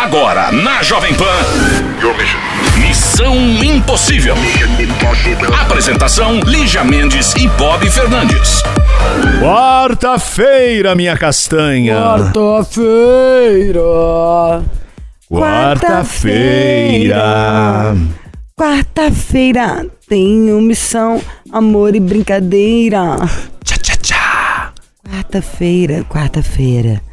Agora na Jovem Pan. Missão Impossível. Apresentação: Lígia Mendes e Bob Fernandes. Quarta-feira, minha castanha. Quarta-feira. Quarta-feira. Quarta-feira tenho missão, amor e brincadeira. Tchá, tchá, tchá. Quarta-feira, quarta-feira.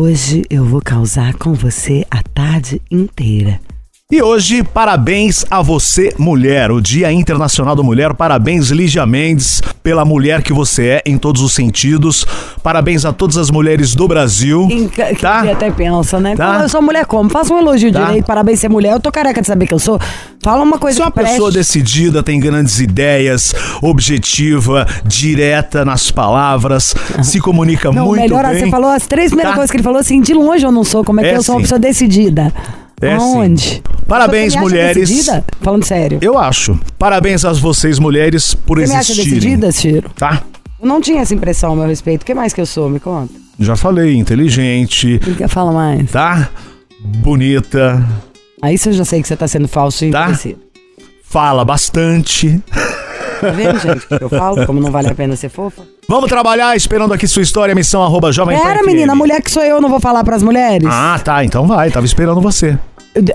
Hoje eu vou causar com você a tarde inteira. E hoje, parabéns a você, mulher. O Dia Internacional da Mulher. Parabéns, Lígia Mendes, pela mulher que você é em todos os sentidos. Parabéns a todas as mulheres do Brasil. Quem, ca- Tá? quem até pensa, né? Tá. Eu sou mulher como? Faça um elogio Tá. direito, parabéns ser mulher. Eu tô careca de saber que eu sou. Fala uma coisa Você é uma que preste. pessoa decidida, tem grandes ideias, objetiva, direta nas palavras, se comunica Não, muito melhor, bem. você falou as três primeiras Tá. coisas que ele falou assim, de longe eu não sou. Como é que É eu sou uma sim. pessoa decidida? É sim. Aonde? Parabéns, Você mulheres. Decidida? Falando sério. Eu acho. Parabéns a vocês, mulheres, por Você existirem. decidida, Ciro? Tá? Eu não tinha essa impressão a meu respeito. O que mais que eu sou? Me conta. Já falei, inteligente, Não quer falar mais. tá? Bonita, Aí você já sei que você tá sendo falso e Tá. fala bastante. Tá vendo, gente? O que eu falo? Como não vale a pena ser fofa? Vamos trabalhar esperando aqui sua história, missão arroba jovem Pera, menina, a mulher que sou eu, não vou falar pras mulheres? Ah, tá, então vai, tava esperando você.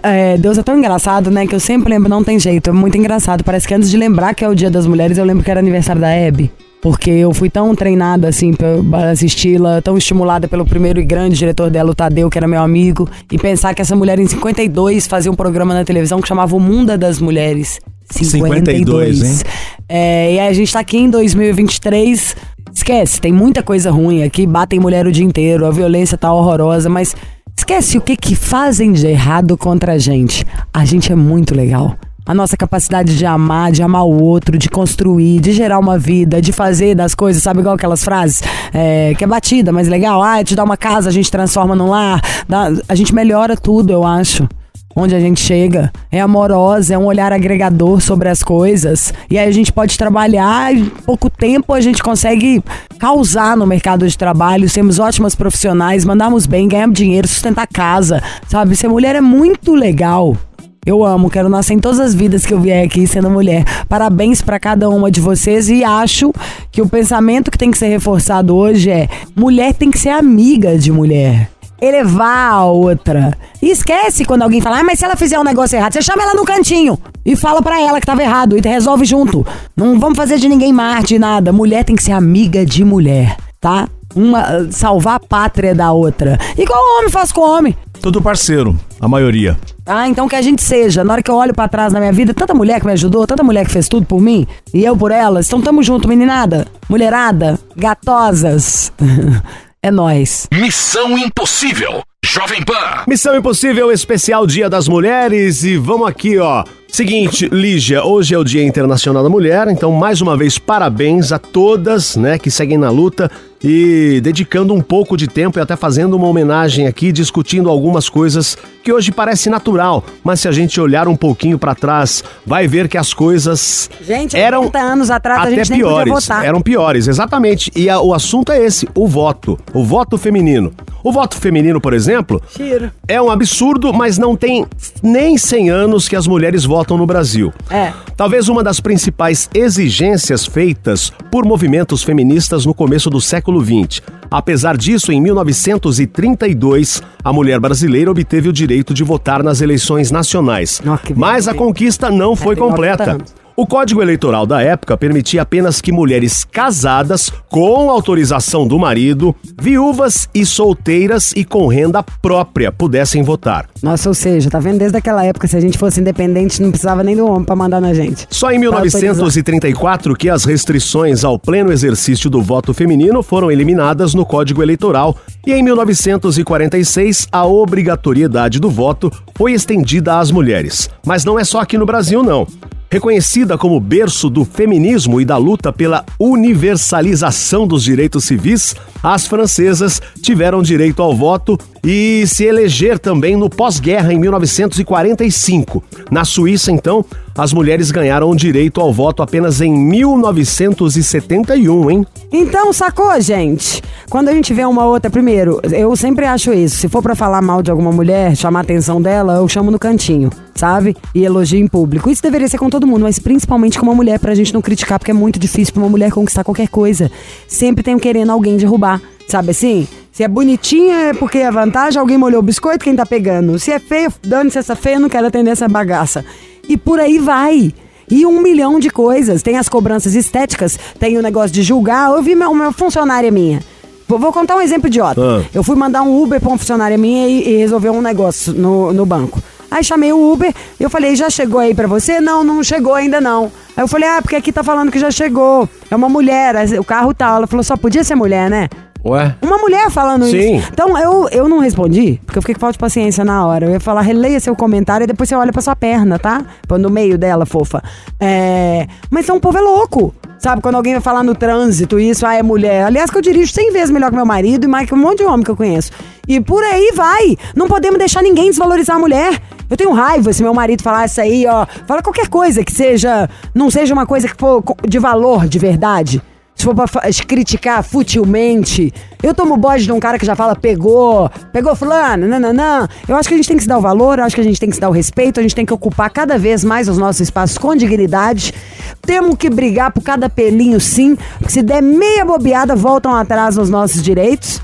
É, Deus é tão engraçado, né? Que eu sempre lembro, não tem jeito. É muito engraçado. Parece que antes de lembrar que é o Dia das Mulheres, eu lembro que era aniversário da Hebe. Porque eu fui tão treinada, assim, pra assisti-la, tão estimulada pelo primeiro e grande diretor dela, o Tadeu, que era meu amigo. E pensar que essa mulher, em 52, fazia um programa na televisão que chamava O Mundo das Mulheres. 52, hein? É, e aí a gente tá aqui em 2023. Esquece, tem muita coisa ruim aqui. Batem mulher o dia inteiro, a violência tá horrorosa, mas esquece o que que fazem de errado contra a gente. A gente é muito legal. A nossa capacidade de amar, de amar o outro, de construir, de gerar uma vida, de fazer das coisas, sabe igual aquelas frases é, que é batida, mas legal. Ah, te dá uma casa, a gente transforma num lar. dá- a gente melhora tudo, eu acho onde a gente chega. É amorosa, é um olhar agregador sobre as coisas. E aí a gente pode trabalhar, em pouco tempo a gente consegue causar no mercado de trabalho, sermos ótimas profissionais, mandarmos bem, ganhamos dinheiro, sustentar casa, sabe? Ser mulher é muito legal. Eu amo, quero nascer em todas as vidas que eu vier aqui sendo mulher. Parabéns pra cada uma de vocês e acho que o pensamento que tem que ser reforçado hoje é: mulher tem que ser amiga de mulher elevar a outra. E esquece quando alguém fala, ah, mas se ela fizer um negócio errado, você chama ela no cantinho e fala pra ela que tava errado e resolve junto. Não vamos fazer de ninguém Marte, nada. Mulher tem que ser amiga de mulher, tá? Uma, salvar a pátria da outra. Igual homem faz com homem. Tudo parceiro, a maioria. Ah, então que a gente seja. Na hora que eu olho pra trás na minha vida, tanta mulher que me ajudou, tanta mulher que fez tudo por mim, e eu por elas. Então tamo junto, meninada, mulherada, gatosas. é nós. Missão Impossível. Jovem Pan. Missão Impossível especial Dia das Mulheres e vamos aqui, ó. Seguinte, Lígia, hoje é o Dia Internacional da Mulher, então mais uma vez parabéns a todas, né, que seguem na luta e dedicando um pouco de tempo e até fazendo uma homenagem aqui, discutindo algumas coisas que hoje parece natural, mas se a gente olhar um pouquinho pra trás, vai ver que as coisas Gente, eram 80 anos atrás a até gente nem podia piores. Eram piores, exatamente. E a- o assunto é esse, o voto, o voto feminino. O voto feminino, por exemplo, Tiro. é um absurdo, mas não tem nem 100 anos que as mulheres votam no Brasil. É. Talvez uma das principais exigências feitas por movimentos feministas no começo do século XX. Apesar disso, em 1932, a mulher brasileira obteve o direito de votar nas eleições nacionais. Mas a conquista não foi tem 90 completa. O Código Eleitoral da época permitia apenas que mulheres casadas, com autorização do marido, viúvas e solteiras e com renda própria pudessem votar. Nossa, ou seja, tá vendo desde aquela época, se a gente fosse independente, não precisava nem do homem pra mandar na gente. Só em 1934 que as restrições ao pleno exercício do voto feminino foram eliminadas no Código Eleitoral e em 1946 a obrigatoriedade do voto foi estendida às mulheres. Mas não é só aqui no Brasil, não. Reconhecida como berço do feminismo e da luta pela universalização dos direitos civis, as francesas tiveram direito ao voto e se eleger também no pós-guerra em 1945. Na Suíça, então, as mulheres ganharam o direito ao voto apenas em 1971, hein? Então, sacou, gente? Quando a gente vê uma outra, primeiro, eu sempre acho isso. Se for para falar mal de alguma mulher, chamar a atenção dela, eu chamo no cantinho, sabe? E elogio em público. Isso deveria ser com todo mundo, mas principalmente com uma mulher, pra gente não criticar, porque é muito difícil pra uma mulher conquistar qualquer coisa. Sempre tem querendo alguém derrubar, sabe assim? Se é bonitinha é porque é vantagem, alguém molhou o biscoito, quem tá pegando? Se é feio, dane-se essa feia, não quero atender essa bagaça. E por aí vai. E um milhão de coisas. Tem as cobranças estéticas, tem o negócio de julgar. Eu vi uma, funcionária minha. Vou, contar um exemplo idiota. Ah. Eu fui mandar um Uber pra uma funcionária minha e, e resolver um negócio no, no banco. Aí chamei o Uber, eu falei, já chegou aí pra você? Não, não chegou ainda não. Aí eu falei, ah, porque aqui tá falando que já chegou. É uma mulher, o carro tal. Ela falou, só podia ser mulher, né? Ué? Uma mulher falando Sim. isso. Então eu, eu não respondi, porque eu fiquei com falta de paciência na hora. Eu ia falar, releia seu comentário e depois você olha pra sua perna, tá? No meio dela, fofa. É... Mas então o povo é louco. Sabe, quando alguém vai falar no trânsito, isso, ah, é mulher. Aliás, que eu dirijo 100 vezes melhor que meu marido e mais que um monte de homem que eu conheço. E por aí vai. Não podemos deixar ninguém desvalorizar a mulher. Eu tenho raiva se meu marido falar isso aí, ó. Fala qualquer coisa que seja. Não seja uma coisa que for de valor, de verdade. Se for pra criticar futilmente. Eu tomo bode de um cara que já fala pegou, pegou fulano, nananã. Eu acho que a gente tem que se dar o valor, eu acho que a gente tem que se dar o respeito, a gente tem que ocupar cada vez mais os nossos espaços com dignidade. Temos que brigar por cada pelinho, sim. Porque se der meia bobeada, voltam atrás nos nossos direitos.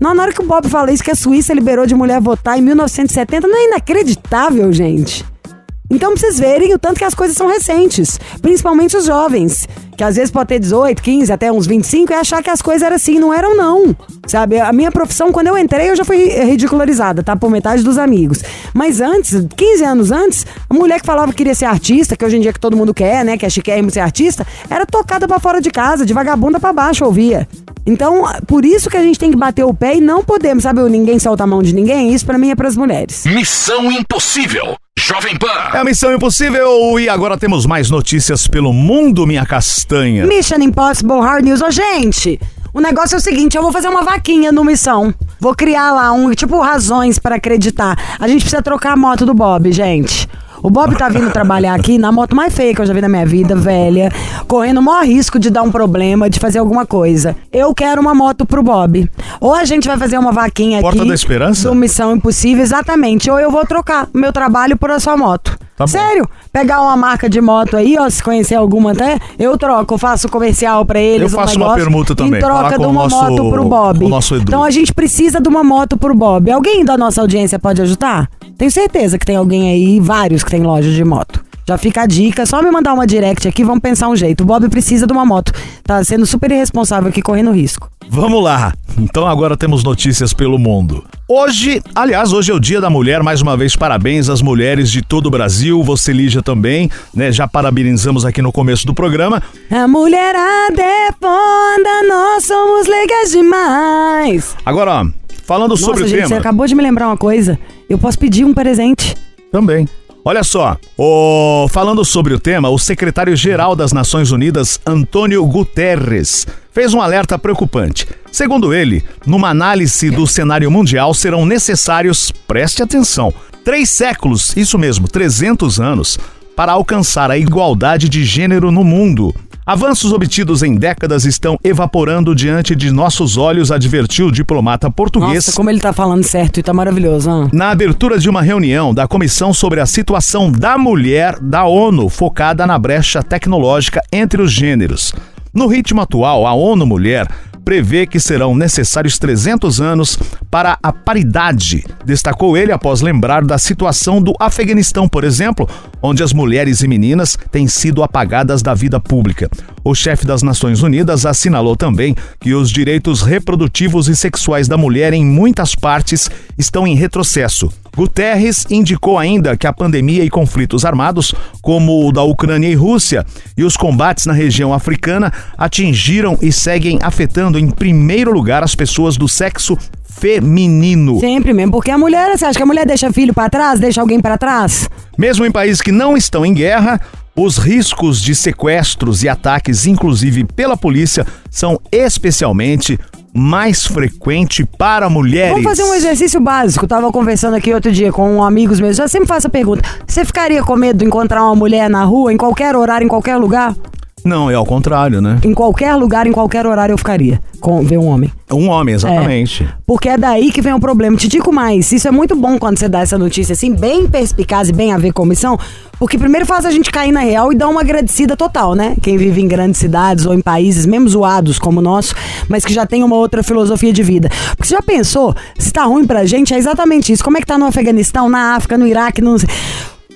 Não, na hora que o Bob fala isso, que a Suíça liberou de mulher votar em 1970, não é inacreditável, gente. Então, pra vocês verem o tanto que as coisas são recentes. Principalmente os jovens. Que às vezes pode ter 18, 15, até uns 25 e achar que as coisas eram assim. Não eram, não. Sabe? A minha profissão, quando eu entrei, eu já fui ridicularizada, tá? Por metade dos amigos. Mas antes, 15 anos antes, a mulher que falava que queria ser artista, que hoje em dia que todo mundo quer, né? Que é chiquérrimo ser artista, era tocada pra fora de casa, de vagabunda pra baixo, ouvia. Então, por isso que a gente tem que bater o pé e não podemos, sabe? Ninguém solta a mão de ninguém. Isso pra mim é pras mulheres. Missão Impossível. Jovem É Pan. a Missão Impossível e agora temos mais notícias pelo mundo, minha castanha. Mission Impossible Hard News. Ô, gente, o negócio é o seguinte: eu vou fazer uma vaquinha no Missão. Vou criar lá um, tipo, razões para acreditar. A gente precisa trocar a moto do Bob, gente. O Bob tá vindo trabalhar aqui na moto mais feia que eu já vi na minha vida, velha, correndo o maior risco de dar um problema, de fazer alguma coisa. Eu quero uma moto pro Bob. Ou a gente vai fazer uma vaquinha Porta aqui. da Esperança? Do Missão Impossível, exatamente. Ou eu vou trocar o meu trabalho por a sua moto. Tá. Sério? Pegar uma marca de moto aí, ó, se conhecer alguma até, eu troco, faço comercial pra eles. Eu um faço uma negócio, permuta também, Em troca de uma nosso- moto pro Bob. o nosso Edu. Então a gente precisa de uma moto pro Bob. Alguém da nossa audiência pode ajudar? Tenho certeza que tem alguém aí, vários que tem loja de moto. Já fica a dica, só me mandar uma direct aqui, vamos pensar um jeito. O Bob precisa de uma moto. Tá sendo super irresponsável aqui, correndo risco. Vamos lá. Então agora temos notícias pelo mundo. Hoje, aliás, hoje é o Dia da Mulher. Mais uma vez, parabéns às mulheres de todo o Brasil. Você, Lígia, também, né? Já parabenizamos aqui no começo do programa. A mulherada é foda, nós somos legais demais. Agora, ó, falando sobre Nossa, o gente, você tema. acabou de me lembrar uma coisa. Eu posso pedir um presente. Também. Olha só, o- falando sobre o tema, o secretário-geral das Nações Unidas, Antônio Guterres, fez um alerta preocupante. Segundo ele, numa análise do cenário mundial serão necessários, preste atenção, três séculos, isso mesmo, 300 anos, para alcançar a igualdade de gênero no mundo. Avanços obtidos em décadas estão evaporando diante de nossos olhos, advertiu o diplomata português Nossa, como ele tá falando certo e tá maravilhoso, hein? na abertura de uma reunião da Comissão sobre a Situação da Mulher da ONU, focada na brecha tecnológica entre os gêneros. No ritmo atual, a ONU Mulher prevê que serão necessários 300 anos para a paridade Destacou ele após lembrar da situação do Afeganistão, por exemplo, onde as mulheres e meninas têm sido apagadas da vida pública. O chefe das Nações Unidas assinalou também que os direitos reprodutivos e sexuais da mulher em muitas partes estão em retrocesso. Guterres indicou ainda que a pandemia e conflitos armados, como o da Ucrânia e Rússia, e os combates na região africana atingiram e seguem afetando em primeiro lugar as pessoas do sexo feminino. Sempre mesmo, porque a mulher, você acha que a mulher deixa filho pra trás, deixa alguém pra trás? Mesmo em países que não estão em guerra, os riscos de sequestros e ataques, inclusive pela polícia, são especialmente mais frequente para mulheres. Vamos fazer um exercício básico. Tava conversando aqui outro dia com amigos meus. Eu sempre faço a pergunta: você ficaria com medo de encontrar uma mulher na rua, em qualquer horário, em qualquer lugar? Não, é ao contrário, né? Em qualquer lugar, em qualquer horário eu ficaria com ver um homem. Um homem, exatamente. Porque é daí que vem o problema. Te digo mais, isso é muito bom quando você dá essa notícia assim, bem perspicaz e bem a ver com missão, porque primeiro faz a gente cair na real e dar uma agradecida total, né? Quem vive em grandes cidades ou em países mesmo zoados como o nosso, mas que já tem uma outra filosofia de vida. Porque você já pensou, se tá ruim pra gente, é exatamente isso. Como é que tá no Afeganistão, na África, no Iraque, no...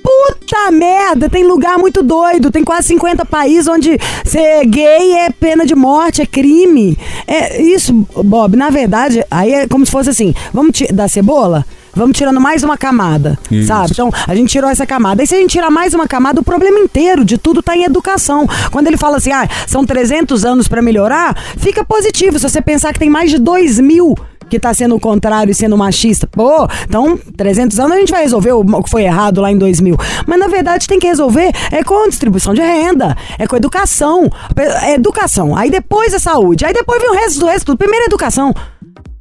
Puta merda, tem lugar muito doido. Tem quase 50 países onde ser gay é pena de morte, é crime. É isso, Bob, na verdade, aí é como se fosse assim: vamos ti- da cebola? Vamos tirando mais uma camada, Isso. sabe? Então, a gente tirou essa camada. Aí, se a gente tirar mais uma camada, o problema inteiro de tudo tá em educação. Quando ele fala assim, ah, são 300 anos pra melhorar, fica positivo. Se você pensar que tem mais de 2 mil que tá sendo o contrário e sendo machista. Pô, então, 300 anos a gente vai resolver o que foi errado lá em 2000. Mas, na verdade, tem que resolver é com distribuição de renda, é com educação. É educação. Aí depois a saúde. Aí depois vem o resto do resto. tudo. Primeiro a educação.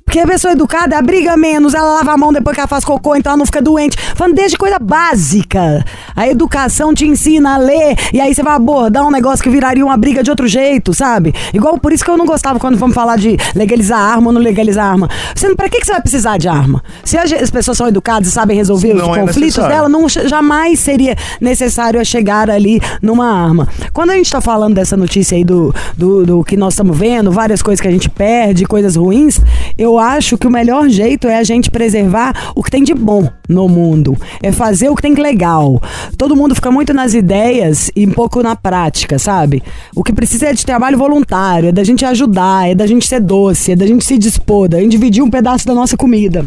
Porque a pessoa educada briga menos, ela lava a mão depois que ela faz cocô, então ela não fica doente. Falando desde coisa básica. A educação te ensina a ler, e aí você vai abordar um negócio que viraria uma briga de outro jeito, sabe? Igual por isso que eu não gostava quando vamos falar de legalizar arma ou não legalizar arma. Você, pra que, que você vai precisar de arma? Se as, as pessoas são educadas e sabem resolver Não os é conflitos necessário. dela, não jamais seria necessário chegar ali numa arma. Quando a gente tá falando dessa notícia aí do, do, do que nós estamos vendo, várias coisas que a gente perde, coisas ruins, eu acho que o melhor jeito é a gente preservar o que tem de bom no mundo. É fazer o que tem de legal. Todo mundo fica muito nas ideias e um pouco na prática, sabe? O que precisa é de trabalho voluntário, é da gente ajudar, é da gente ser doce, é da gente se dispor, da gente dividir um pedaço da nossa comida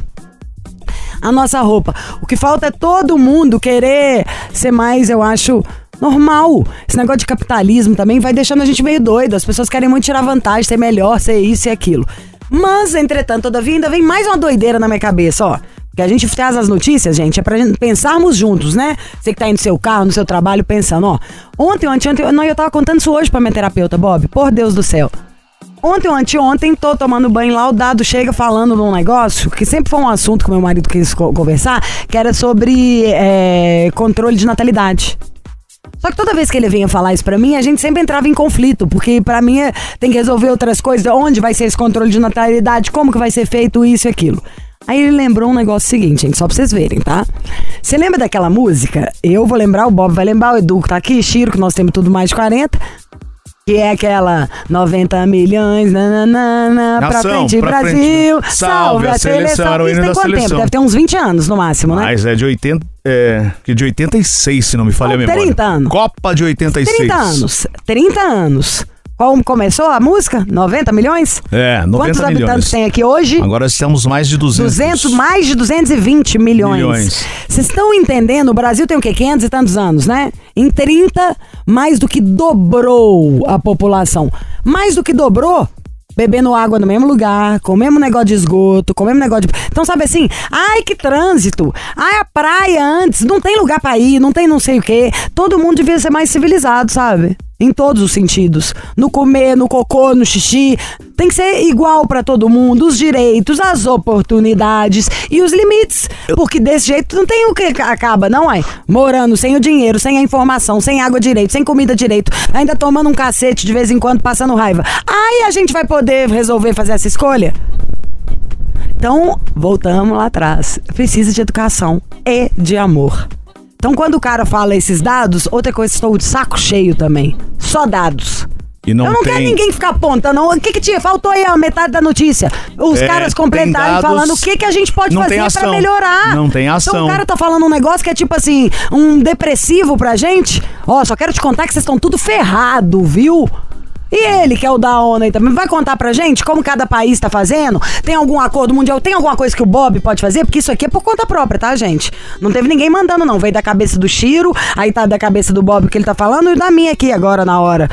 a nossa roupa. O que falta é todo mundo querer ser mais, eu acho, normal. Esse negócio de capitalismo também vai deixando a gente meio doido. As pessoas querem muito tirar vantagem, ser melhor, ser isso e aquilo. Mas, entretanto, todavia, ainda vem mais uma doideira na minha cabeça, ó. Que a gente traz as notícias, gente, é pra pensarmos juntos, né? Você que tá aí no seu carro, no seu trabalho, pensando, ó. Ontem, ontem, ontem, não, eu tava contando isso hoje pra minha terapeuta, Bob. Por Deus do céu. Ontem ou anteontem, tô tomando banho lá, o dado chega falando num negócio, que sempre foi um assunto que meu marido quis co- conversar, que era sobre é, controle de natalidade. Só que toda vez que ele vinha falar isso pra mim, a gente sempre entrava em conflito, porque pra mim é- tem que resolver outras coisas, onde vai ser esse controle de natalidade, como que vai ser feito isso e aquilo. Aí ele lembrou um negócio seguinte, gente, só pra vocês verem, tá? Você lembra daquela música? Eu vou lembrar, o Bob vai lembrar, o Edu que tá aqui, Chiro, que nós temos tudo mais de 40. Que é aquela 90 milhões, nananana, pra Nação, frente, pra Brasil, frente. salve a seleção. era o Isso tem quanto tempo? seleção. Deve ter uns 20 anos no máximo, né? Mas é de 80. É, que de 86, se não me falha a memória. 30 anos. Copa de 86. 30 anos. 30 anos. Qual começou a música? 90 milhões? É, 90 Quantos milhões. habitantes tem aqui hoje? Agora estamos mais de 200. 200, mais de 220 milhões. Milhões. Vocês estão entendendo? O Brasil tem o quê? 500 e tantos anos, né? Em 30, mais do que dobrou a população. Mais do que dobrou, bebendo água no mesmo lugar, com o mesmo negócio de esgoto, com o mesmo negócio de... Então, sabe assim? Ai, que trânsito! Ai, a praia antes, não tem lugar pra ir, não tem não sei o quê. Todo mundo devia ser mais civilizado, sabe? Em todos os sentidos. No comer, no cocô, no xixi. Tem que ser igual pra todo mundo. Os direitos, as oportunidades e os limites. Porque desse jeito não tem o que acaba, não, ai. Morando sem o dinheiro, sem a informação, sem água direito, sem comida direito. Ainda tomando um cacete de vez em quando, passando raiva. Aí a gente vai poder resolver fazer essa escolha? Então, voltamos lá atrás. Precisa de educação e de amor. Então, quando o cara fala esses dados, outra coisa, estou de saco cheio também. Só dados. E não eu não tem- quero ninguém ficar apontando. O que que tinha? Faltou aí a metade da notícia. Os É, caras tem completarem dados, falando o que, que a gente pode não fazer ação. melhorar. Não tem Então ação. o cara tá falando um negócio que é tipo assim, um depressivo pra gente. Ó, só quero te contar que vocês estão tudo ferrado, viu? E ele, que é o da ONU aí também, vai contar pra gente como cada país tá fazendo? Tem algum acordo mundial? Tem alguma coisa que o Bob pode fazer? Porque isso aqui é por conta própria, tá, gente? Não teve ninguém mandando, não. Veio da cabeça do Chiro, aí tá da cabeça do Bob que ele tá falando e da minha aqui agora na hora.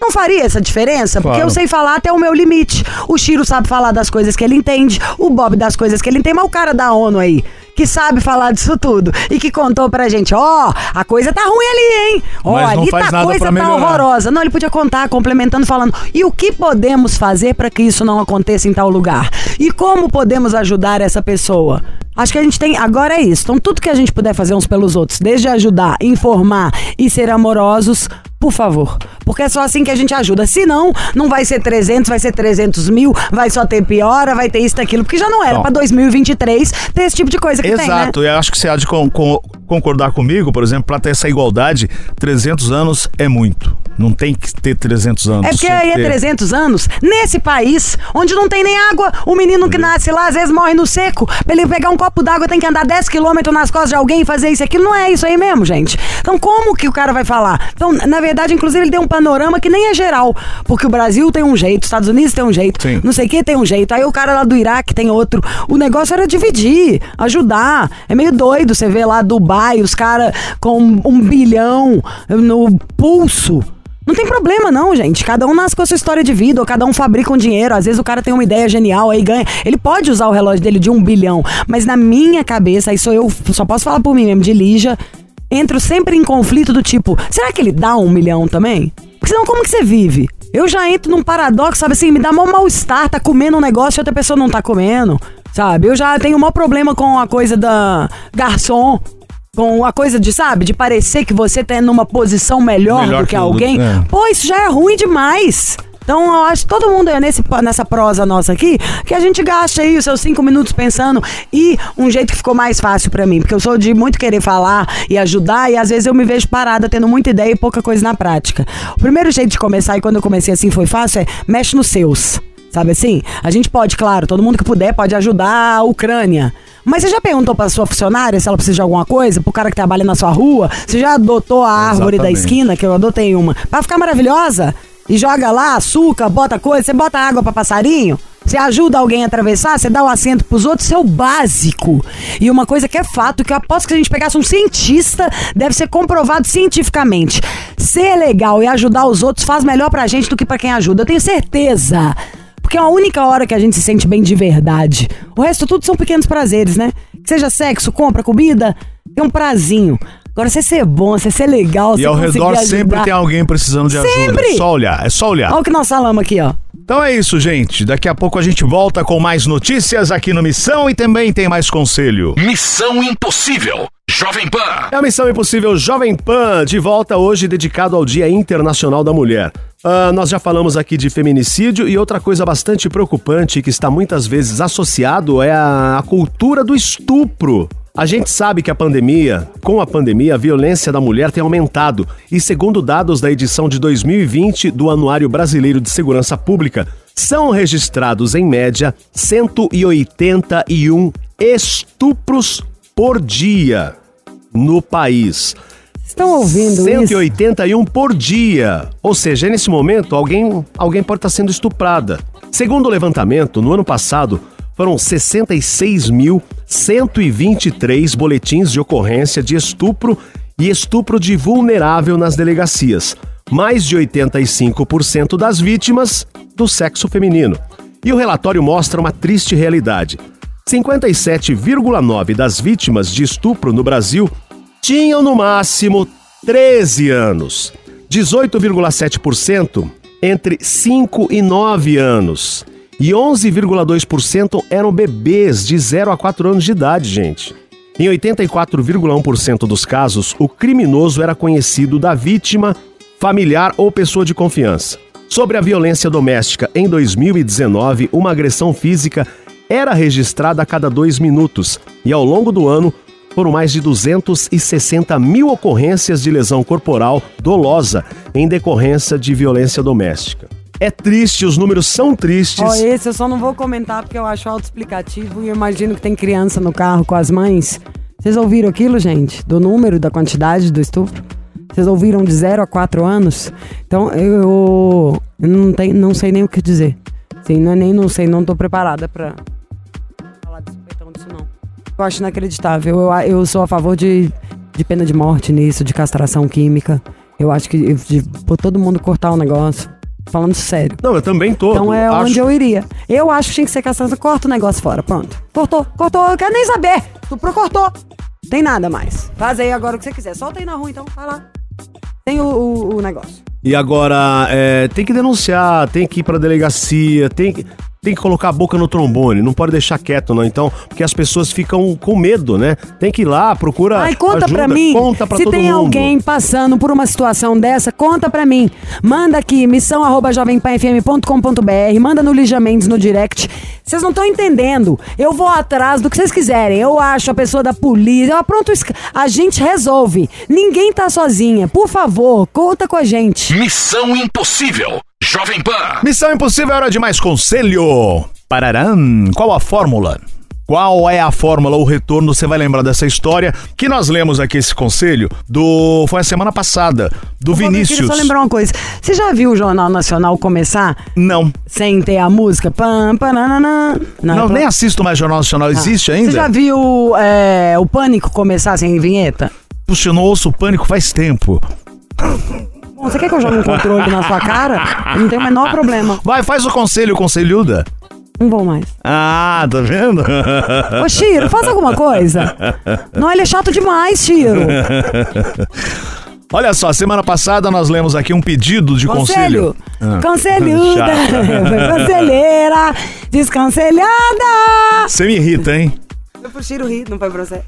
Não faria essa diferença? Porque Claro. eu sei falar até o meu limite. O Chiro sabe falar das coisas que ele entende, o Bob das coisas que ele entende, mas o cara da ONU aí, que sabe falar disso tudo e que contou pra gente, ó, a coisa tá ruim ali, hein? Ó, não ali tá, a coisa tá horrorosa. Não, ele podia contar, complementando, falando, e o que podemos fazer pra que isso não aconteça em tal lugar? E como podemos ajudar essa pessoa? Acho que a gente tem. Agora é isso. Então, tudo que a gente puder fazer uns pelos outros, desde ajudar, informar e ser amorosos, por favor. Porque é só assim que a gente ajuda. Se não, não vai ser 300, vai ser 300 mil, vai só ter piora, vai ter isso, aquilo. Porque já não era pra 2023 ter esse tipo de coisa que tem, né? Exato, eu acho que você há de con- con- concordar comigo, por exemplo, pra ter essa igualdade, 300 anos é muito. Não tem que ter 300 anos. É porque aí é ter- 300 anos, nesse país, onde não tem nem água, o menino que nasce lá às vezes morre no seco. Pra ele pegar um copo d'água tem que andar 10 quilômetros nas costas de alguém e fazer isso aquilo. Não é isso aí mesmo, gente. Então como que o cara vai falar? Então, na verdade, inclusive, ele tem um panorama que nem é geral. Porque o Brasil tem um jeito, os Estados Unidos tem um jeito, Sim. não sei o que tem um jeito. Aí o cara lá do Iraque tem outro. O negócio era dividir, ajudar. É meio doido você ver lá Dubai, os caras com um bilhão no pulso. Não tem problema, não, gente. Cada um nasce com a sua história de vida, ou cada um fabrica um dinheiro. Às vezes o cara tem uma ideia genial, aí ganha. Ele pode usar o relógio dele de um bilhão. Mas na minha cabeça, sou eu, só posso falar por mim mesmo, de Lígia, entro sempre em conflito do tipo, será que ele dá um milhão também? Porque senão como que você vive? Eu já entro num paradoxo, sabe assim, me dá mó mal-estar, tá comendo um negócio e outra pessoa não tá comendo, sabe? Eu já tenho maior problema com a coisa da garçom, com a coisa de, sabe, de parecer que você tá numa posição melhor, Melhor do que, que alguém. é. Pô, isso já é ruim demais. Então, eu acho que todo mundo é nesse, nessa prosa nossa aqui, que a gente gasta aí os seus cinco minutos pensando e um jeito que ficou mais fácil pra mim, porque eu sou de muito querer falar e ajudar e às vezes eu me vejo parada tendo muita ideia e pouca coisa na prática. O primeiro jeito de começar e quando eu comecei assim foi fácil é mexe nos seus. Sabe assim? A gente pode, claro, todo mundo que puder pode ajudar a Ucrânia. Mas você já perguntou pra sua funcionária se ela precisa de alguma coisa? Pro cara que trabalha na sua rua? Você já adotou a árvore da Exatamente. esquina, que eu adotei uma, pra ficar maravilhosa? E joga lá açúcar, bota coisa, você bota água pra passarinho? Você ajuda alguém a atravessar, você dá um assento pros outros, isso é o básico. E uma coisa que é fato, que eu aposto que se a gente pegasse um cientista, deve ser comprovado cientificamente. Ser legal e ajudar os outros faz melhor pra gente do que pra quem ajuda. Eu tenho certeza. Porque é a única hora que a gente se sente bem de verdade. O resto tudo são pequenos prazeres, né? Que seja sexo, compra, comida, tem um prazinho. Agora, você ser bom, você ser legal, E ao redor ajudar. sempre tem alguém precisando de ajuda. Sempre! É só olhar, é só olhar. Olha o que nós falamos aqui, ó. Então é isso, gente. Daqui a pouco a gente volta com mais notícias aqui no Missão e também tem mais conselho. Missão Impossível. Jovem Pan. É a Missão Impossível Jovem Pan, de volta hoje dedicado ao Dia Internacional da Mulher. Ah, nós já falamos aqui de feminicídio e outra coisa bastante preocupante que está muitas vezes associado é a, a cultura do estupro. A gente sabe que a pandemia, com a pandemia, a violência da mulher tem aumentado. E segundo dados da edição de 2020 do Anuário Brasileiro de Segurança Pública, são registrados em média 181 estupros por dia no país. Estão ouvindo isso? 181 por dia. Ou seja, nesse momento, alguém, alguém pode estar sendo estuprada. Segundo o levantamento, no ano passado, foram 66.123 boletins de ocorrência de estupro e estupro de vulnerável nas delegacias. Mais de 85% das vítimas do sexo feminino. E o relatório mostra uma triste realidade. 57,9% das vítimas de estupro no Brasil tinham no máximo 13 anos. 18,7% entre 5 e 9 anos. E 11,2% eram bebês de 0 a 4 anos de idade, gente. Em 84,1% dos casos, o criminoso era conhecido da vítima, familiar ou pessoa de confiança. Sobre a violência doméstica, em 2019, uma agressão física era registrada a cada dois minutos e, ao longo do ano, foram mais de 260 mil ocorrências de lesão corporal dolosa em decorrência de violência doméstica. É triste, os números são tristes. Ó, esse eu só não vou comentar porque eu acho autoexplicativo e imagino que tem criança no carro com as mães. Vocês ouviram aquilo, gente? Do número, da quantidade do estupro? Vocês ouviram de 0 a 4 anos? Então eu, eu não, tenho, não sei nem o que dizer. Sim, não é nem não sei, não tô preparada pra Eu acho inacreditável. Eu, eu sou a favor de, de pena de morte nisso, de castração química. Eu acho que de, por todo mundo cortar o negócio. Falando sério. Não, eu também tô. Então é acho- onde eu iria. Eu acho que tinha que ser castração. Corta o negócio fora, pronto. Cortou, cortou, eu quero nem saber. Estupro cortou. Tem nada mais. Faz aí agora o que você quiser. Solta aí na rua então, vai lá. Tem o, o- o negócio. E agora, é, tem que denunciar, tem que ir pra delegacia, tem que, tem que colocar a boca no trombone, não pode deixar quieto, não. Então, porque as pessoas ficam com medo, né? Tem que ir lá, procura. Ai, conta ajuda, pra mim. Conta pra Se todo tem mundo. alguém passando por uma situação dessa, conta pra mim. Manda aqui, missão arroba jovempanfm.com.br, manda no Lígia Mendes no direct. Vocês não estão entendendo. Eu vou atrás do que vocês quiserem. Eu acho a pessoa da polícia. Eu pronto, esca- a gente resolve. Ninguém tá sozinha. Por favor, conta com a gente. Missão Impossível. Jovem Pan. Missão Impossível é hora de mais conselho. Pararam. Qual a fórmula? Qual é a fórmula, o retorno? Você vai lembrar dessa história que nós lemos aqui esse conselho do foi a semana passada do Eu Vinícius. queria só lembrar uma coisa. Você já viu o Jornal Nacional começar Não, sem ter a música? Pam, pananana. não, é nem assisto mais Jornal Nacional. Existe Ah. ainda? Você já viu é, o Pânico começar sem vinheta? Puxa, eu não ouço o Pânico faz tempo. Você quer que eu jogue um controle na sua cara? Eu não tenho o menor problema. Vai, faz o conselho, conselhuda. Não vou mais. Ah, tá vendo? Ô, Chiro, faz alguma coisa. Não, ele é chato demais, Chiro. Olha só, semana passada nós lemos aqui um pedido de conselho. Conselho. Ah. Conselhuda. Chato. Conselheira. Desconselhada. Você me irrita, hein? Foi pro Chiro rir, não foi pra você.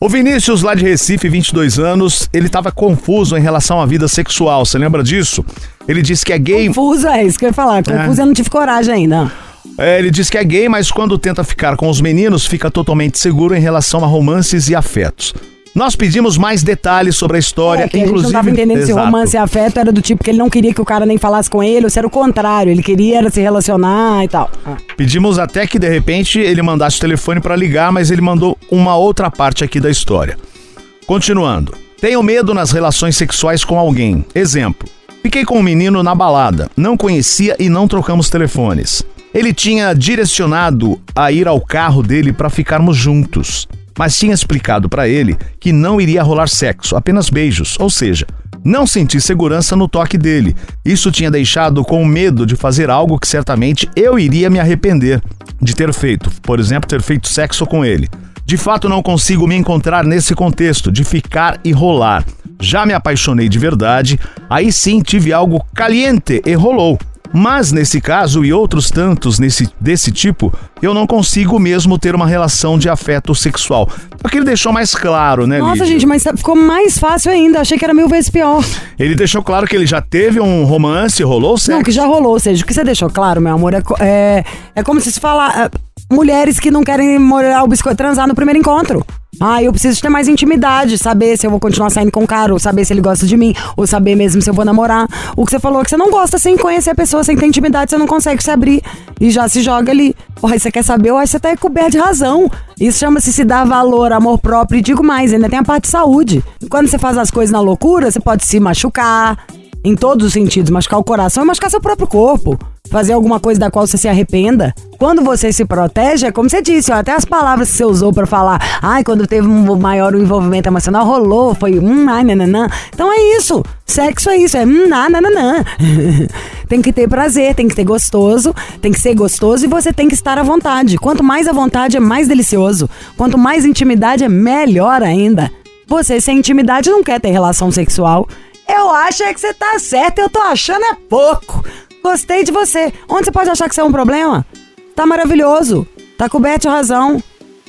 O Vinícius, lá de Recife, 22 anos, ele tava confuso em relação à vida sexual. Você lembra disso? Ele disse que é gay. Confuso é isso que eu ia falar. Confuso eu não tive coragem ainda. É, ele diz que é gay, mas quando tenta ficar com os meninos, fica totalmente seguro em relação a romances e afetos. Nós pedimos mais detalhes sobre a história, É, que a gente inclusive. não tava entendendo se Exato. romance e afeto era do tipo que ele não queria que o cara nem falasse com ele, ou se era o contrário, ele queria se relacionar e tal. Ah. Pedimos até que de repente ele mandasse o telefone para ligar, mas ele mandou uma outra parte aqui da história. Continuando. Tenho medo nas relações sexuais com alguém. Exemplo. Fiquei com um menino na balada, não conhecia e não trocamos telefones. Ele tinha direcionado a ir ao carro dele para ficarmos juntos, mas tinha explicado para ele que não iria rolar sexo, apenas beijos, ou seja, não senti segurança no toque dele. Isso tinha deixado com medo de fazer algo que certamente eu iria me arrepender de ter feito, por exemplo, ter feito sexo com ele. De fato, não consigo me encontrar nesse contexto de ficar e rolar. Já me apaixonei de verdade, aí sim tive algo caliente e rolou. Mas nesse caso e outros tantos nesse, desse tipo, eu não consigo mesmo ter uma relação de afeto sexual. Porque ele deixou mais claro, né, Nossa, Lídia? gente, mas ficou mais fácil ainda. Achei que era mil vezes pior. Ele deixou claro que ele já teve um romance, rolou sexo. Não, que já rolou. Ou seja, o que você deixou claro, meu amor, é, é, é como se se falar. é, mulheres que não querem molhar o biscoito transar no primeiro encontro. Ah, eu preciso ter mais intimidade, saber se eu vou continuar saindo com o cara, ou saber se ele gosta de mim, ou saber mesmo se eu vou namorar. O que você falou que você não gosta sem conhecer a pessoa, sem ter intimidade, você não consegue se abrir e já se joga ali. Porra, você quer saber, eu acho que você tá coberto de razão. Isso chama-se se dar valor, amor próprio, e digo mais, ainda tem a parte de saúde. Quando você faz as coisas na loucura, você pode se machucar, em todos os sentidos, machucar o coração e machucar seu próprio corpo. Fazer alguma coisa da qual você se arrependa. Quando você se protege, é como você disse, ó, até as palavras que você usou pra falar, ai, quando teve um maior envolvimento emocional, rolou, foi hum, ai, nananã. Então é isso. Sexo é isso, é hum, ah, nananã. tem que ter prazer, tem que ter gostoso, tem que ser gostoso e você tem que estar à vontade. Quanto mais à vontade, é mais delicioso. Quanto mais intimidade, é melhor ainda. Você sem intimidade não quer ter relação sexual. Eu acho é que você tá certo, eu tô achando é pouco. Gostei de você. Onde você pode achar que isso é um problema? Tá maravilhoso. Tá coberto de razão.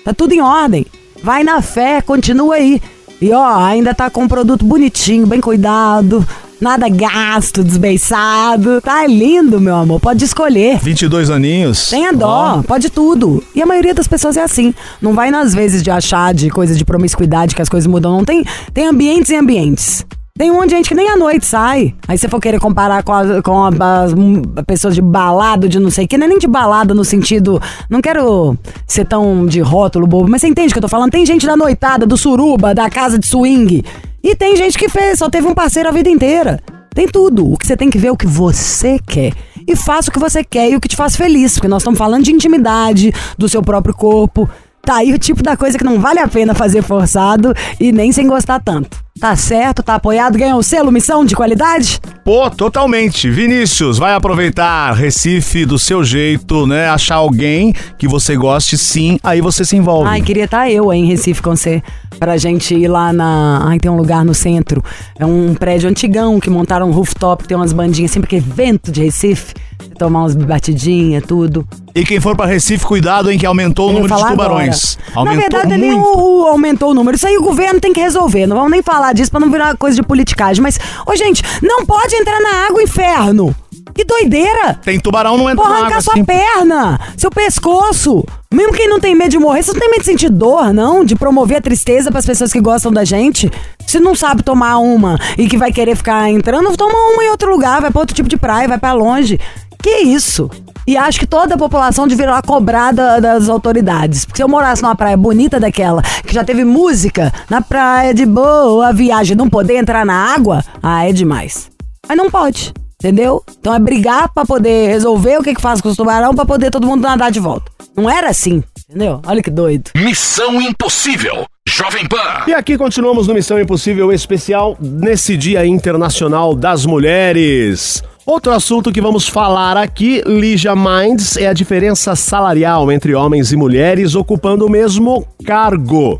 Tá tudo em ordem. Vai na fé, continua aí. E ó, ainda tá com um produto bonitinho, bem cuidado. Nada gasto, desbeiçado. Tá lindo, meu amor. Pode escolher. 22 aninhos. Tenha dó, pode tudo. E a maioria das pessoas é assim. Não vai nas vezes de achar de coisa de promiscuidade que as coisas mudam. Não tem, tem ambientes e ambientes. Tem um monte de gente que nem à noite sai. Aí você for querer comparar com, a- com a- as pessoas de balado, de não sei o que, não é nem de balada no sentido. Não quero ser tão de rótulo bobo, mas você entende o que eu tô falando? Tem gente da noitada, do suruba, da casa de swing. E tem gente que fez, só teve um parceiro a vida inteira. Tem tudo. O que você tem que ver é o que você quer. E faça o que você quer e o que te faz feliz. Porque nós estamos falando de intimidade, do seu próprio corpo. Tá aí o tipo da coisa que não vale a pena fazer forçado e nem sem gostar tanto. Tá certo, tá apoiado, ganhou o selo, missão de qualidade? Pô, totalmente. Vinícius, vai aproveitar Recife do seu jeito, né? Achar alguém que você goste, sim, aí você se envolve. Ai, queria estar eu aí em Recife com você. Pra gente ir lá na. Ai, tem um lugar no centro. É um prédio antigão que montaram um rooftop, que tem umas bandinhas assim, porque é vento de Recife. Tomar umas batidinhas, tudo. E quem for pra Recife, cuidado, hein, que aumentou o número de tubarões. Aumentou Na verdade, nem muito. o, o- aumentou o número. Isso aí o governo tem que resolver. Não vamos nem falar disso pra não virar coisa de politicagem. Mas, ô gente, não pode entrar na água, inferno! Que doideira! Tem tubarão, não entra Porra, na arrancar água sua assim. perna, seu pescoço. Mesmo quem não tem medo de morrer, você não tem medo de sentir dor, não? De promover a tristeza pras pessoas que gostam da gente? Se não sabe tomar uma e que vai querer ficar entrando, toma uma em outro lugar, vai pra outro tipo de praia, vai pra longe. Que isso? E acho que toda a população deveria cobrar da- das autoridades. Porque se eu morasse numa praia bonita daquela, que já teve música, na praia de boa viagem, não poder entrar na água, ah, é demais. Mas não pode. Entendeu? Então é brigar pra poder resolver o que, que faz com os tubarão pra poder todo mundo nadar de volta. Não era assim, entendeu? Olha que doido. Missão Impossível. Jovem Pan. E aqui continuamos no Missão Impossível Especial nesse Dia Internacional das Mulheres. Outro assunto que vamos falar aqui, Lígia Minds, é a diferença salarial entre homens e mulheres ocupando o mesmo cargo.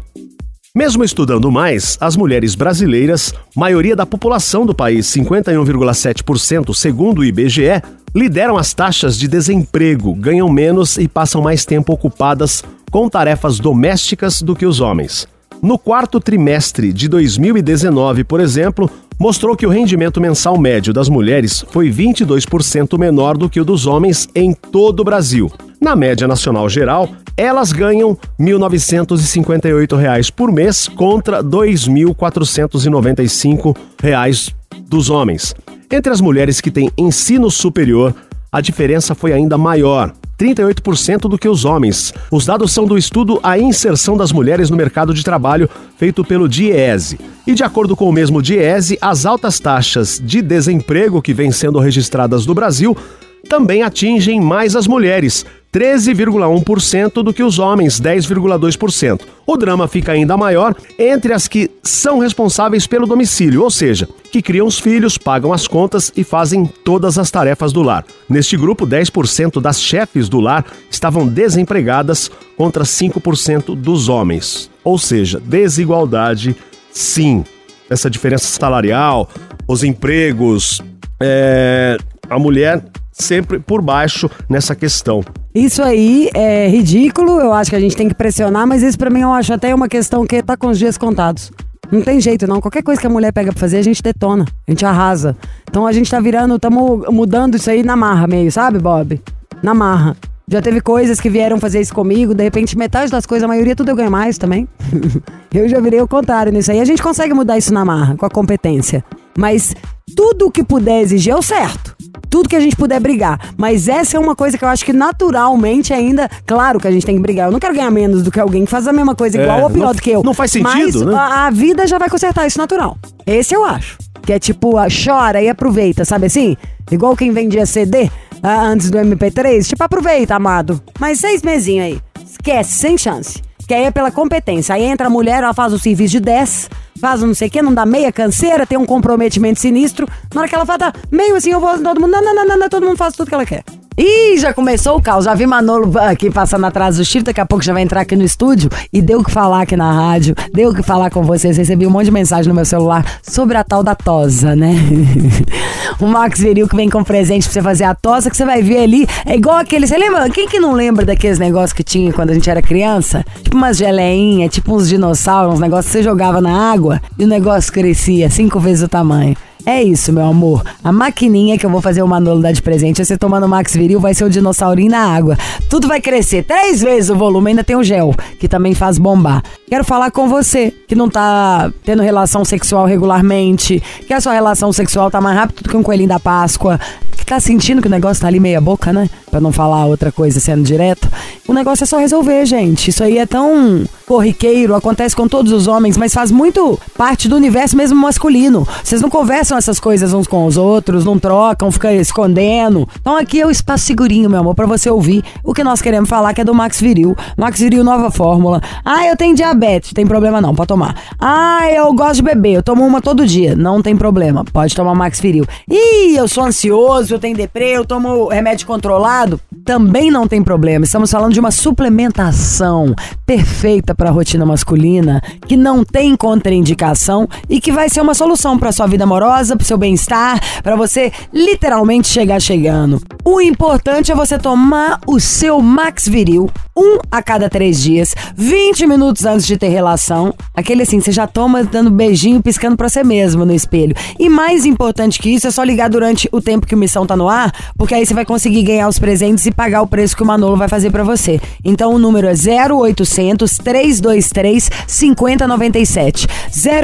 Mesmo estudando mais, as mulheres brasileiras, maioria da população do país, 51,7% segundo o IBGE, lideram as taxas de desemprego, ganham menos e passam mais tempo ocupadas com tarefas domésticas do que os homens. No quarto trimestre de 2019, por exemplo, mostrou que o rendimento mensal médio das mulheres foi 22% menor do que o dos homens em todo o Brasil. Na média nacional geral, elas ganham 1.958 reais por mês contra 2.495 reais dos homens. Entre as mulheres que têm ensino superior, a diferença foi ainda maior. 38% do que os homens. Os dados são do estudo A Inserção das Mulheres no Mercado de Trabalho, feito pelo DIESE. E de acordo com o mesmo DIESE, as altas taxas de desemprego que vêm sendo registradas no Brasil também atingem mais as mulheres, 13,1% do que os homens, 10,2%. O drama fica ainda maior entre as que são responsáveis pelo domicílio, ou seja, que criam os filhos, pagam as contas e fazem todas as tarefas do lar. Neste grupo, 10% das chefes do lar estavam desempregadas contra 5% dos homens. Ou seja, desigualdade, sim. Essa diferença salarial, os empregos, é, a mulher sempre por baixo nessa questão. Isso aí é ridículo, eu acho que a gente tem que pressionar, mas isso pra mim eu acho até uma questão que tá com os dias contados. Não tem jeito não, qualquer coisa que a mulher pega pra fazer, a gente detona, a gente arrasa. Então a gente tá virando, estamos mudando isso aí na marra meio, sabe, Bob? Na marra. Já teve coisas que vieram fazer isso comigo, de repente metade das coisas, a maioria tudo eu ganho mais também. eu já virei o contrário nisso aí. A gente consegue mudar isso na marra, com a competência. Mas tudo que puder exigir é o certo. Tudo que a gente puder brigar. Mas essa é uma coisa que eu acho que naturalmente ainda. Claro que a gente tem que brigar. Eu não quero ganhar menos do que alguém que faz a mesma coisa igual É, ou pior não- do que eu. não faz sentido, Mas né? a, a vida já vai consertar isso natural. Esse eu acho. Que é tipo, a chora e aproveita, sabe assim? Igual quem vendia CD ah, antes do MP3. Tipo, aproveita, amado. Mas seis mesinhos aí. Esquece, sem chance. Que aí é pela competência. Aí entra a mulher, ela faz o serviço de 10, faz um não sei o quê, não dá meia canseira, tem um comprometimento sinistro. Na hora que ela fala, tá meio assim, eu vou todo mundo, não, não, não, não, não, todo mundo faz tudo que ela quer. Ih, já começou o caos. Já vi Manolo aqui passando atrás do Chile, daqui a pouco já vai entrar aqui no estúdio e deu o que falar aqui na rádio, deu o que falar com vocês. Recebi um monte de mensagem no meu celular sobre a tal da tosa, né? o Max Viril que vem com presente pra você fazer a tosa, que você vai ver ali. É igual aquele. Você lembra? Quem que não lembra daqueles negócios que tinha quando a gente era criança? Tipo umas geleinhas, tipo uns dinossauros, uns negócios que você jogava na água e o negócio crescia cinco vezes o tamanho. É isso, meu amor. A maquininha que eu vou fazer o Manolo dar de presente, você tomando Max Viril, vai ser o dinossaurinho na água. Tudo vai crescer três vezes o volume, ainda tem o gel, que também faz bombar. Quero falar com você, que não tá tendo relação sexual regularmente, que a sua relação sexual tá mais rápido do que um coelhinho da Páscoa, que tá sentindo que o negócio tá ali meia boca, né? Pra não falar outra coisa sendo direto. O negócio é só resolver, gente. Isso aí é tão corriqueiro, acontece com todos os homens, mas faz muito parte do universo mesmo masculino. Vocês não conversam essas coisas uns com os outros, não trocam, ficam escondendo. Então aqui é o espaço segurinho, meu amor, pra você ouvir o que nós queremos falar, que é do Max Viril. Max Viril, nova fórmula. Ah, eu tenho diabetes, tem problema não, pode tomar. Ah, eu gosto de beber, eu tomo uma todo dia, não tem problema, pode tomar Max Viril. Ih, eu sou ansioso, eu tenho deprê, eu tomo remédio controlado, também não tem problema. Estamos falando de uma suplementação perfeita para a rotina masculina, que não tem contraindicação e que vai ser uma solução para sua vida amorosa, para seu bem-estar, para você literalmente chegar chegando. O importante é você tomar o seu Max Viril um a cada três dias, 20 minutos antes de ter relação. Aquele assim, você já toma dando beijinho, piscando pra você mesmo no espelho. E mais importante que isso, é só ligar durante o tempo que o Missão tá no ar, porque aí você vai conseguir ganhar os presentes e pagar o preço que o Manolo vai fazer para você. Então o número é 0800 323 5097.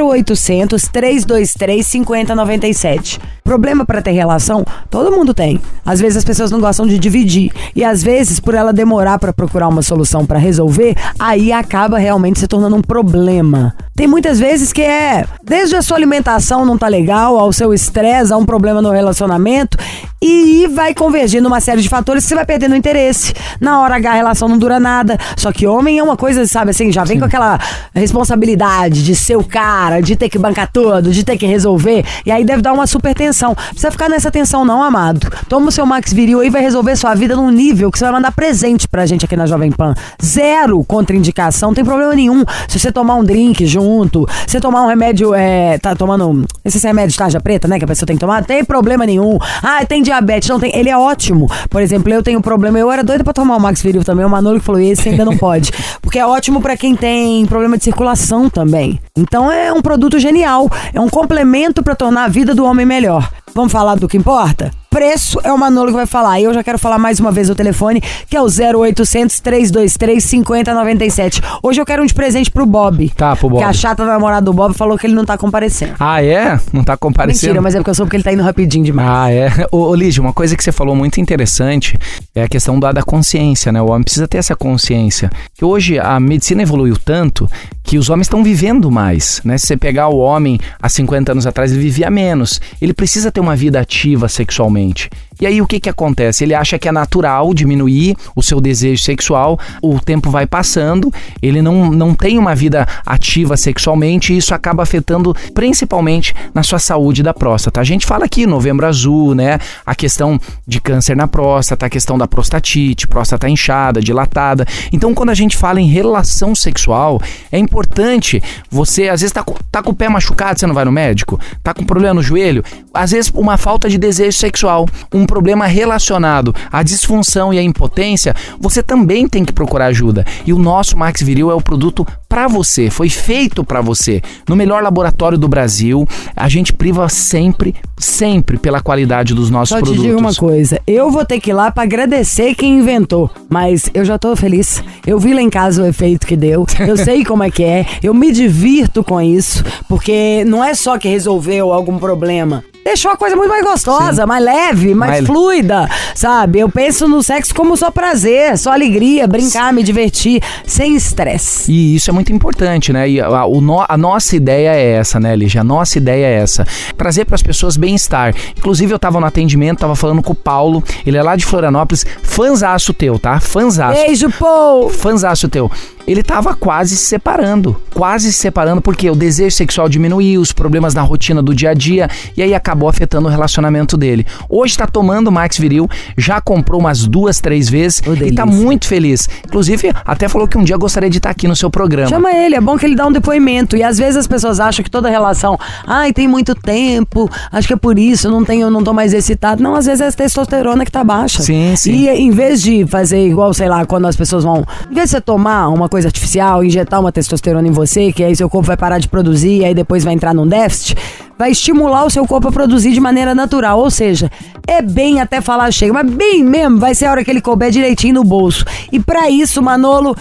0800 323 5097. Problema para ter relação, todo mundo tem. Às vezes as pessoas não gostam de dividir e às vezes por ela demorar para procurar uma solução para resolver, aí acaba realmente se tornando um problema. Tem muitas vezes que é desde a sua alimentação não tá legal, ao seu estresse, a um problema no relacionamento e vai convergindo uma série de fatores que você vai perdendo o interesse. Na hora H a relação não dura nada. Só que homem é uma coisa, sabe assim, já vem Sim. com aquela responsabilidade de ser o cara, de ter que bancar tudo, de ter que resolver. E aí deve dar uma super tensão. Não precisa ficar nessa tensão, não, amado. Toma o seu Max Viril aí vai resolver sua vida num nível que você vai mandar presente pra gente aqui na Jovem Pan. Zero contraindicação, não tem problema nenhum. Se você tomar um drink junto, se você tomar um remédio, é, tá tomando esse remédio de tarja preta, né, que a pessoa tem que tomar, tem problema nenhum. Ah, tem diabetes, não tem. Ele é ótimo. Por exemplo, eu tenho problema, eu era doida pra tomar o Max Viril também, o Manolo que falou, esse ainda não pode. Porque é ótimo para quem tem problema de circulação também. Então é um produto genial, é um complemento para tornar a vida do homem melhor. Vamos falar do que importa? preço é o Manolo que vai falar. E eu já quero falar mais uma vez o telefone, que é o 0800 323 5097. Hoje eu quero um de presente pro Bob. Tá, pro Bob. Que a chata namorada do Bob falou que ele não tá comparecendo. Ah, é? Não tá comparecendo? Mentira, mas é porque eu soube que ele tá indo rapidinho demais. Ah, é. Ô, ô Lígia, uma coisa que você falou muito interessante é a questão da, da consciência, né? O homem precisa ter essa consciência. Que hoje a medicina evoluiu tanto que os homens estão vivendo mais, né? Se você pegar o homem há 50 anos atrás, ele vivia menos. Ele precisa ter uma vida ativa sexualmente mente. E aí o que que acontece? Ele acha que é natural diminuir o seu desejo sexual, o tempo vai passando, ele não, não tem uma vida ativa sexualmente e isso acaba afetando principalmente na sua saúde da próstata. A gente fala aqui novembro azul, né? A questão de câncer na próstata, a questão da prostatite, próstata inchada, dilatada. Então quando a gente fala em relação sexual, é importante você, às vezes tá tá com o pé machucado, você não vai no médico? Tá com problema no joelho? Às vezes uma falta de desejo sexual, um problema relacionado à disfunção e à impotência, você também tem que procurar ajuda. E o nosso Max Viril é o produto para você, foi feito para você. No melhor laboratório do Brasil, a gente priva sempre, sempre pela qualidade dos nossos Só produtos. Só te digo uma coisa, eu vou ter que ir lá para agradecer quem inventou, mas eu já tô feliz. Eu vi lá em casa o efeito que deu, eu sei como é que é, eu me divirto com isso, porque não é só que resolveu algum problema, deixou a coisa muito mais gostosa, Sim. mais leve, mais, mais, fluida, sabe? Eu penso no sexo como só prazer, só alegria, brincar, me divertir, sem estresse. E isso é muito importante, né? E a, a, a nossa ideia é essa, né, Lígia? A nossa ideia é essa. Trazer para as pessoas bem-estar. Inclusive, eu tava no atendimento, tava falando com o Paulo, ele é lá de Florianópolis, fanzaço teu, tá? Fanzaço. Beijo, Paul! Fanzaço teu ele estava quase se separando. Quase se separando porque o desejo sexual diminuiu, os problemas na rotina do dia a dia, e aí acabou afetando o relacionamento dele. Hoje está tomando Max Viril, já comprou umas duas, três vezes oh, e está muito feliz. Inclusive, até falou que um dia gostaria de estar tá aqui no seu programa. Chama ele, é bom que ele dá um depoimento. E às vezes as pessoas acham que toda relação, ai, tem muito tempo, acho que é por isso, não tenho, não tô mais excitado. Não, às vezes é a testosterona que tá baixa. Sim, sim. E em vez de fazer igual, sei lá, quando as pessoas vão. Em vez de você tomar uma coisa artificial, injetar uma testosterona em você, que aí seu corpo vai parar de produzir e aí depois vai entrar num déficit, vai estimular o seu corpo a produzir de maneira natural. Ou seja, é bem até falar chega, mas bem mesmo, vai ser a hora que ele couber direitinho no bolso. E para isso, Manolo,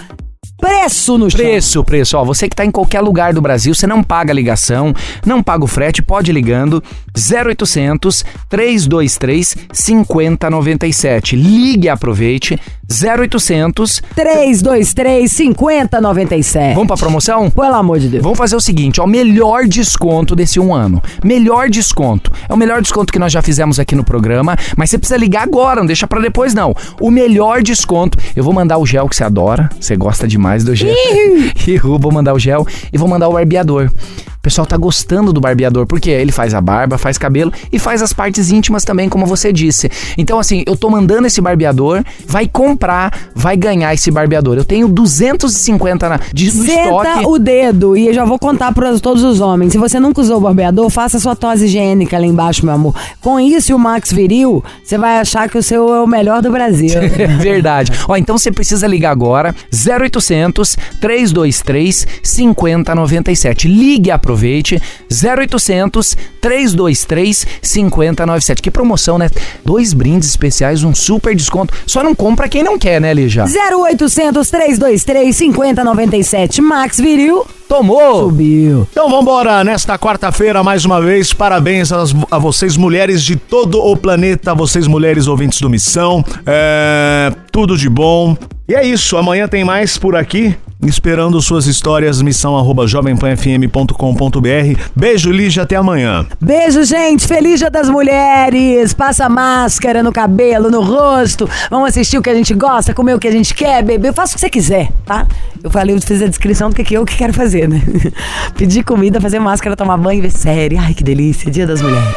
preço no chão. Preço, preço. Você que tá em qualquer lugar do Brasil, você não paga ligação, não paga o frete, pode ir ligando 0800 323 5097. Ligue e aproveite 0800. 323 5097. Vamos pra promoção? Pelo amor de Deus. Vamos fazer o seguinte, ó, o melhor desconto desse um ano. Melhor desconto. É o melhor desconto que nós já fizemos aqui no programa, mas você precisa ligar agora, não deixa pra depois não. O melhor desconto. Eu vou mandar o gel que você adora, você gosta demais do gel. e vou mandar o gel e vou mandar o barbeador. O pessoal tá gostando do barbeador, porque ele faz a barba, faz cabelo e faz as partes íntimas também, como você disse. Então, assim, eu tô mandando esse barbeador, vai comprar, vai ganhar esse barbeador. Eu tenho 250 na, de, no Senta estoque. o dedo e eu já vou contar para todos os homens. Se você nunca usou o barbeador, faça sua tosse higiênica lá embaixo, meu amor. Com isso e o Max Viril, você vai achar que o seu é o melhor do Brasil. É verdade. Ó, então você precisa ligar agora 0800 323 5097. Ligue e aproveite 0800 323 5097. Que promoção, né? Dois brindes especiais, um super desconto. Só não compra quem não quer, né, Lígia? 0800 323 5097. Max Viril Tomou! subiu. Então vambora, nesta quarta-feira, mais uma vez, parabéns às- a, vocês mulheres de todo o planeta, vocês mulheres ouvintes do Missão, é, tudo de bom. E é isso, amanhã tem mais por aqui, esperando suas histórias, missão arroba jovempanfm.com.br. Beijo, Lígia, até amanhã. Beijo, gente. Feliz Dia das Mulheres. Passa máscara no cabelo, no rosto. Vamos assistir o que a gente gosta, comer o que a gente quer, beber. Faça o que você quiser, tá? Eu falei, eu fiz a descrição do que, eu que quero fazer, né? Pedir comida, fazer máscara, tomar banho ver série. Ai, que delícia. Dia das Mulheres.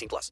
18 plus.